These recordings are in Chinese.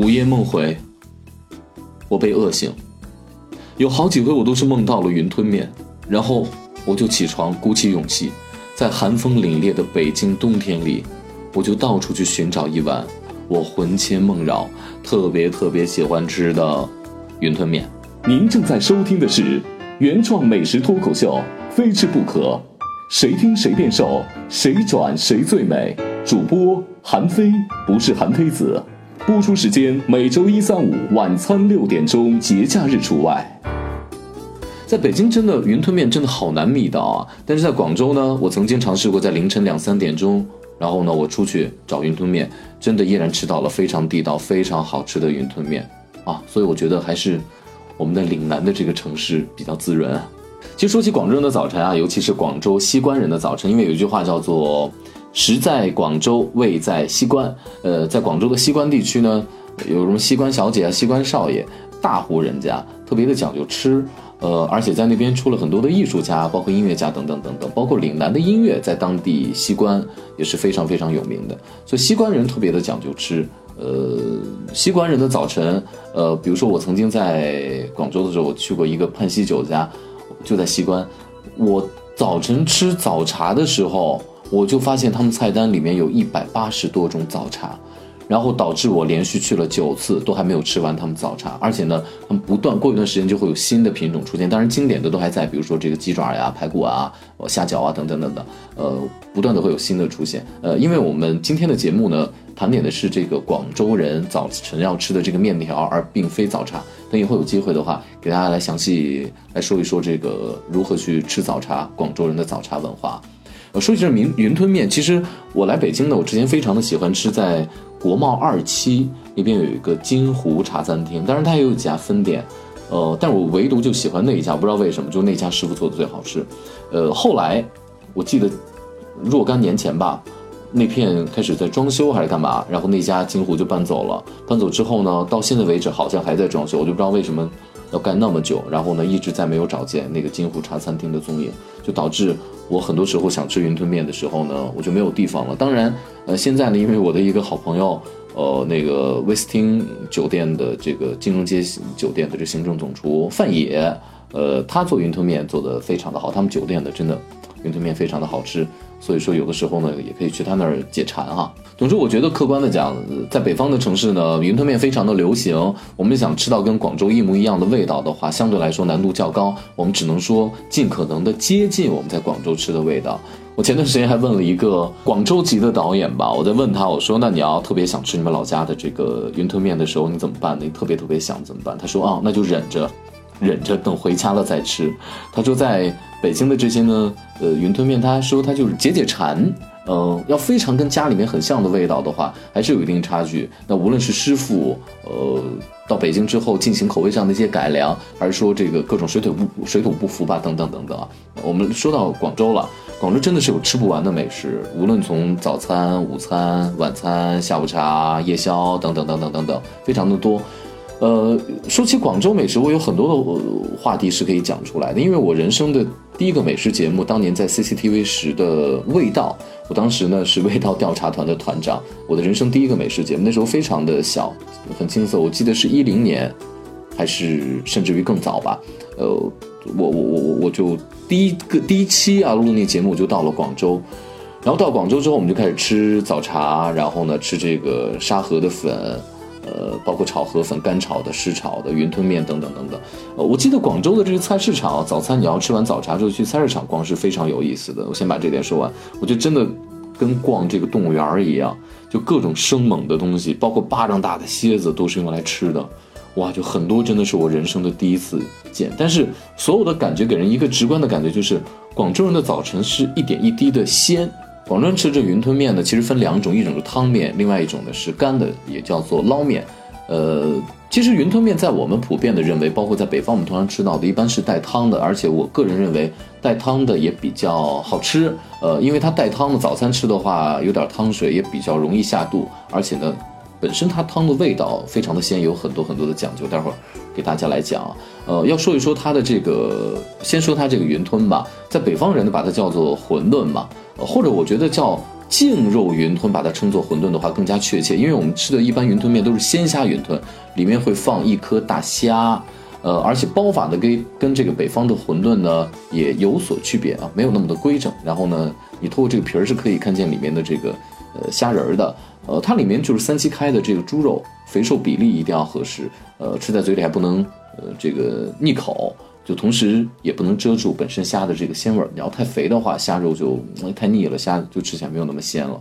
午夜梦回，我被饿醒，有好几回我都是梦到了云吞面，然后我就起床，鼓起勇气，在寒风凛冽的北京冬天里，我就到处去寻找一碗我魂牵梦绕、特别特别喜欢吃的云吞面。您正在收听的是原创美食脱口秀《非吃不可》，谁听谁变瘦，谁转谁最美。主播韩非，不是韩非子。播出时间每周一、三、五晚餐六点钟，节假日除外。在北京，真的云吞面真的好难觅到啊！但是在广州呢，我曾经尝试过在凌晨两三点钟，然后呢，我出去找云吞面，真的依然吃到了非常地道、非常好吃的云吞面啊！所以我觉得还是我们的岭南的这个城市比较滋润。其实说起广州人的早晨啊，尤其是广州西关人的早晨，因为有一句话叫做。食在广州，味在西关。呃，在广州的西关地区呢，有什么西关小姐啊、西关少爷，大户人家，特别的讲究吃。呃，而且在那边出了很多的艺术家，包括音乐家等等等等，包括岭南的音乐，在当地西关也是非常非常有名的。所以西关人特别的讲究吃。呃，西关人的早晨，呃，比如说我曾经在广州的时候，我去过一个泮溪酒家，就在西关。我早晨吃早茶的时候。我就发现他们菜单里面有一百八十多种早茶，然后导致我连续去了九次都还没有吃完他们早茶，而且呢，他们不断过一段时间就会有新的品种出现，当然经典的都还在，比如说这个鸡爪呀、排骨啊、虾饺啊等等等等，呃，不断的会有新的出现。呃，因为我们今天的节目呢，盘点的是这个广州人早晨要吃的这个面条，而并非早茶。等以后有机会的话，给大家来详细来说一说这个如何去吃早茶，广州人的早茶文化。呃，说起这云云吞面，其实我来北京呢，我之前非常的喜欢吃，在国贸二期那边有一个金湖茶餐厅，当然它也有几家分店，呃，但我唯独就喜欢那一家，不知道为什么，就那家师傅做的最好吃。呃，后来我记得若干年前吧，那片开始在装修还是干嘛，然后那家金湖就搬走了。搬走之后呢，到现在为止好像还在装修，我就不知道为什么要干那么久，然后呢一直再没有找见那个金湖茶餐厅的踪影，就导致。我很多时候想吃云吞面的时候呢，我就没有地方了。当然，呃，现在呢，因为我的一个好朋友，呃，那个威斯汀酒店的这个金融街酒店的这行政总厨范野，呃，他做云吞面做的非常的好，他们酒店的真的云吞面非常的好吃。所以说，有的时候呢，也可以去他那儿解馋哈。总之，我觉得客观的讲，在北方的城市呢，云吞面非常的流行。我们想吃到跟广州一模一样的味道的话，相对来说难度较高。我们只能说尽可能的接近我们在广州吃的味道。我前段时间还问了一个广州籍的导演吧，我在问他，我说：“那你要特别想吃你们老家的这个云吞面的时候，你怎么办？你特别特别想怎么办？”他说：“啊，那就忍着。”忍着等回家了再吃。他说，在北京的这些呢，呃，云吞面，他说他就是解解馋。嗯，要非常跟家里面很像的味道的话，还是有一定差距。那无论是师傅，呃，到北京之后进行口味上的一些改良，还是说这个各种水土不水土不服吧，等等等等。我们说到广州了，广州真的是有吃不完的美食，无论从早餐、午餐、晚餐、下午茶、夜宵等等等等等等，非常的多。呃，说起广州美食，我有很多的话题是可以讲出来的。因为我人生的第一个美食节目，当年在 CCTV 时的味道，我当时呢是味道调查团的团长。我的人生第一个美食节目，那时候非常的小，很青涩。我记得是一零年，还是甚至于更早吧。呃，我我我我我就第一个第一期啊录那节目就到了广州，然后到广州之后，我们就开始吃早茶，然后呢吃这个沙河的粉。呃，包括炒河粉、干炒的、湿炒的、云吞面等等等等。呃，我记得广州的这个菜市场，早餐你要吃完早茶之后去菜市场逛是非常有意思的。我先把这点说完。我觉得真的跟逛这个动物园一样，就各种生猛的东西，包括巴掌大的蝎子都是用来吃的。哇，就很多真的是我人生的第一次见。但是所有的感觉给人一个直观的感觉就是，广州人的早晨是一点一滴的鲜。广州人吃这云吞面呢，其实分两种，一种是汤面，另外一种呢是干的，也叫做捞面。呃，其实云吞面在我们普遍的认为，包括在北方我们通常吃到的，一般是带汤的，而且我个人认为带汤的也比较好吃。呃，因为它带汤的，早餐吃的话有点汤水，也比较容易下肚，而且呢，本身它汤的味道非常的鲜，有很多很多的讲究。待会儿给大家来讲。呃，要说一说它的这个，先说它这个云吞吧，在北方人呢把它叫做馄饨嘛。或者我觉得叫净肉云吞把它称作馄饨的话更加确切，因为我们吃的一般云吞面都是鲜虾云吞，里面会放一颗大虾，呃，而且包法呢跟跟这个北方的馄饨呢也有所区别啊，没有那么的规整。然后呢，你透过这个皮儿是可以看见里面的这个呃虾仁儿的，呃，它里面就是三七开的这个猪肉，肥瘦比例一定要合适，呃，吃在嘴里还不能呃这个腻口。就同时也不能遮住本身虾的这个鲜味儿，你要太肥的话，虾肉就太腻了，虾就吃起来没有那么鲜了。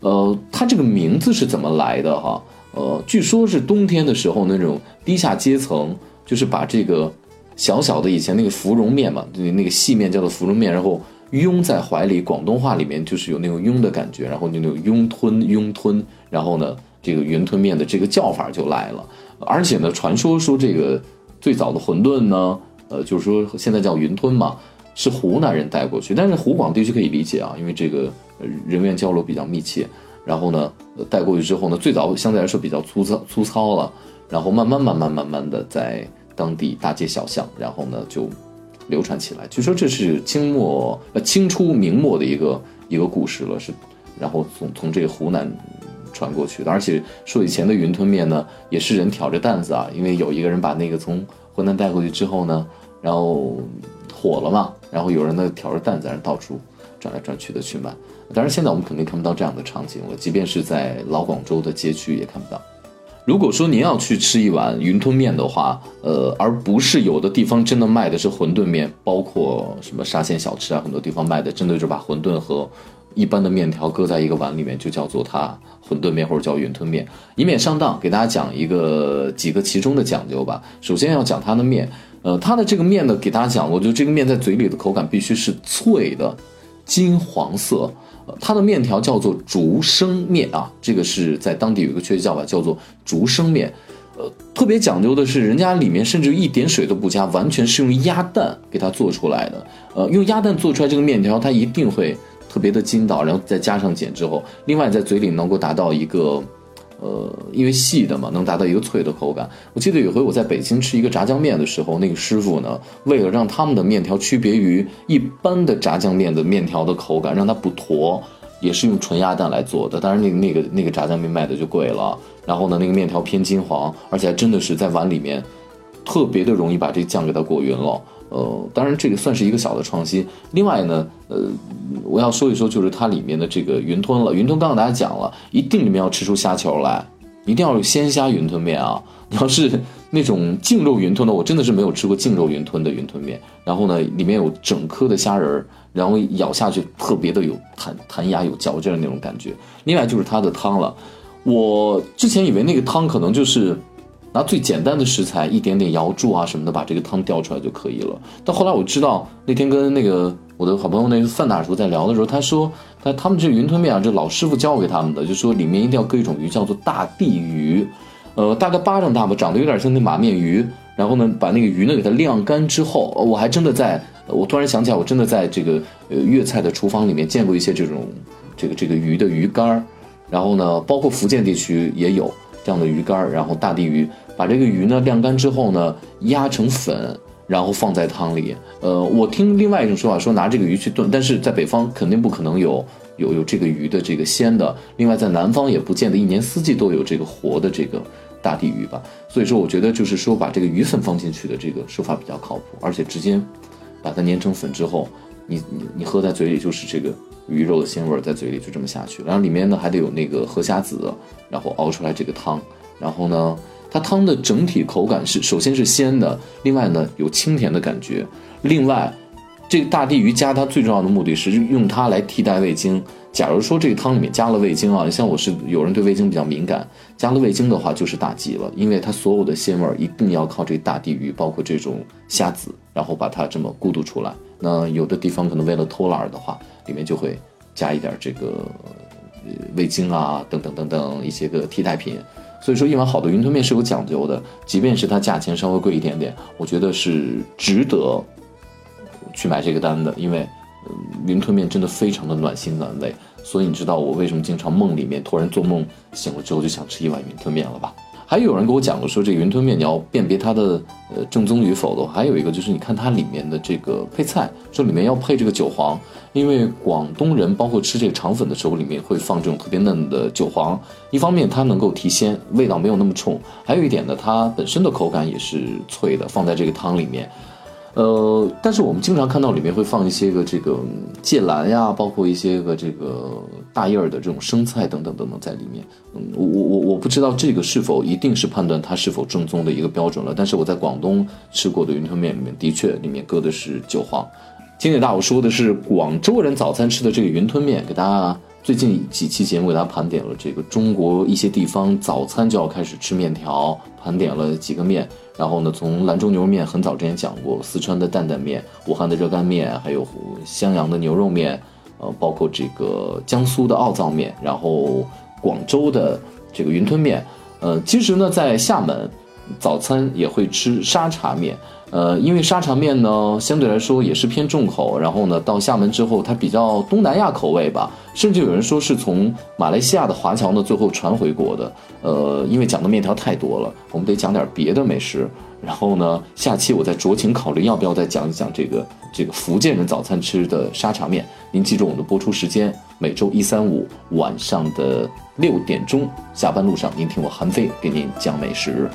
呃，它这个名字是怎么来的哈？呃，据说是冬天的时候那种低下阶层，就是把这个小小的以前那个芙蓉面嘛，对那个细面叫做芙蓉面，然后拥在怀里，广东话里面就是有那种拥的感觉，然后就那种拥吞拥吞，然后呢，这个云吞面的这个叫法就来了。而且呢，传说说这个最早的馄饨呢。呃，就是说现在叫云吞嘛，是湖南人带过去，但是湖广地区可以理解啊，因为这个人员交流比较密切。然后呢，带过去之后呢，最早相对来说比较粗糙粗糙了，然后慢慢慢慢慢慢的在当地大街小巷，然后呢就流传起来。据说这是清末呃清初明末的一个一个故事了，是然后从从这个湖南传过去的，而且说以前的云吞面呢，也是人挑着担子啊，因为有一个人把那个从湖南带过去之后呢，然后火了嘛，然后有人呢挑着担子，到处转来转去的去卖。当然，现在我们肯定看不到这样的场景了，即便是在老广州的街区也看不到。如果说您要去吃一碗云吞面的话，呃，而不是有的地方真的卖的是馄饨面，包括什么沙县小吃啊，很多地方卖的真的就把馄饨和一般的面条搁在一个碗里面，就叫做它馄饨面或者叫云吞面，以免上当。给大家讲一个几个其中的讲究吧。首先要讲它的面，呃，它的这个面呢，给大家讲过，就这个面在嘴里的口感必须是脆的，金黄色。它的面条叫做竹升面啊，这个是在当地有一个确切叫法，叫做竹升面。呃，特别讲究的是，人家里面甚至一点水都不加，完全是用鸭蛋给它做出来的。呃，用鸭蛋做出来这个面条，它一定会。特别的筋道，然后再加上碱之后，另外在嘴里能够达到一个，呃，因为细的嘛，能达到一个脆的口感。我记得有回我在北京吃一个炸酱面的时候，那个师傅呢，为了让他们的面条区别于一般的炸酱面的面条的口感，让它不坨，也是用纯鸭蛋来做的。当然，那个那个那个炸酱面卖的就贵了。然后呢，那个面条偏金黄，而且还真的是在碗里面特别的容易把这酱给它裹匀了。呃，当然这个算是一个小的创新。另外呢，呃，我要说一说，就是它里面的这个云吞了。云吞刚刚大家讲了，一定里面要吃出虾球来，一定要有鲜虾云吞面啊。你 要是那种净肉云吞的，我真的是没有吃过净肉云吞的云吞面。然后呢，里面有整颗的虾仁儿，然后咬下去特别的有弹弹牙、有嚼劲的那种感觉。另外就是它的汤了，我之前以为那个汤可能就是。拿最简单的食材，一点点瑶柱啊什么的，把这个汤调出来就可以了。但后来我知道，那天跟那个我的好朋友那个范大叔在聊的时候，他说他他们这云吞面啊，这老师傅教给他们的，就说里面一定要搁一种鱼，叫做大地鱼，呃，大概巴掌大吧，长得有点像那马面鱼。然后呢，把那个鱼呢给它晾干之后，我还真的在，我突然想起来，我真的在这个呃粤菜的厨房里面见过一些这种这个这个鱼的鱼干儿。然后呢，包括福建地区也有这样的鱼干儿，然后大地鱼。把这个鱼呢晾干之后呢，压成粉，然后放在汤里。呃，我听另外一种说法说拿这个鱼去炖，但是在北方肯定不可能有有有这个鱼的这个鲜的。另外在南方也不见得一年四季都有这个活的这个大地鱼吧。所以说，我觉得就是说把这个鱼粉放进去的这个说法比较靠谱，而且直接把它碾成粉之后，你你你喝在嘴里就是这个鱼肉的鲜味在嘴里就这么下去。然后里面呢还得有那个河虾子，然后熬出来这个汤，然后呢。它汤的整体口感是，首先是鲜的，另外呢有清甜的感觉，另外，这个大地鱼加它最重要的目的是用它来替代味精。假如说这个汤里面加了味精啊，像我是有人对味精比较敏感，加了味精的话就是大忌了，因为它所有的鲜味儿一定要靠这大地鱼，包括这种虾子，然后把它这么咕嘟出来。那有的地方可能为了偷懒的话，里面就会加一点这个味精啊，等等等等一些个替代品。所以说，一碗好的云吞面是有讲究的，即便是它价钱稍微贵一点点，我觉得是值得去买这个单的，因为云吞面真的非常的暖心暖胃。所以你知道我为什么经常梦里面突然做梦醒了之后就想吃一碗云吞面了吧？还有人给我讲过说，这个云吞面你要辨别它的呃正宗与否的话，还有一个就是你看它里面的这个配菜，说里面要配这个韭黄，因为广东人包括吃这个肠粉的时候，里面会放这种特别嫩的韭黄，一方面它能够提鲜，味道没有那么冲，还有一点呢，它本身的口感也是脆的，放在这个汤里面。呃，但是我们经常看到里面会放一些个这个芥蓝呀，包括一些个这个大叶儿的这种生菜等等等等在里面。嗯，我我我我不知道这个是否一定是判断它是否正宗的一个标准了。但是我在广东吃过的云吞面里面，的确里面搁的是韭黄。今天大我说的是广州人早餐吃的这个云吞面，给大家最近几期节目给大家盘点了这个中国一些地方早餐就要开始吃面条，盘点了几个面。然后呢，从兰州牛肉面很早之前讲过，四川的担担面，武汉的热干面，还有襄阳的牛肉面，呃，包括这个江苏的奥灶面，然后广州的这个云吞面，呃，其实呢，在厦门早餐也会吃沙茶面。呃，因为沙茶面呢，相对来说也是偏重口，然后呢，到厦门之后，它比较东南亚口味吧，甚至有人说是从马来西亚的华侨呢最后传回国的。呃，因为讲的面条太多了，我们得讲点别的美食。然后呢，下期我再酌情考虑要不要再讲一讲这个这个福建人早餐吃的沙茶面。您记住我们的播出时间，每周一、三、五晚上的六点钟，下班路上您听我韩飞给您讲美食。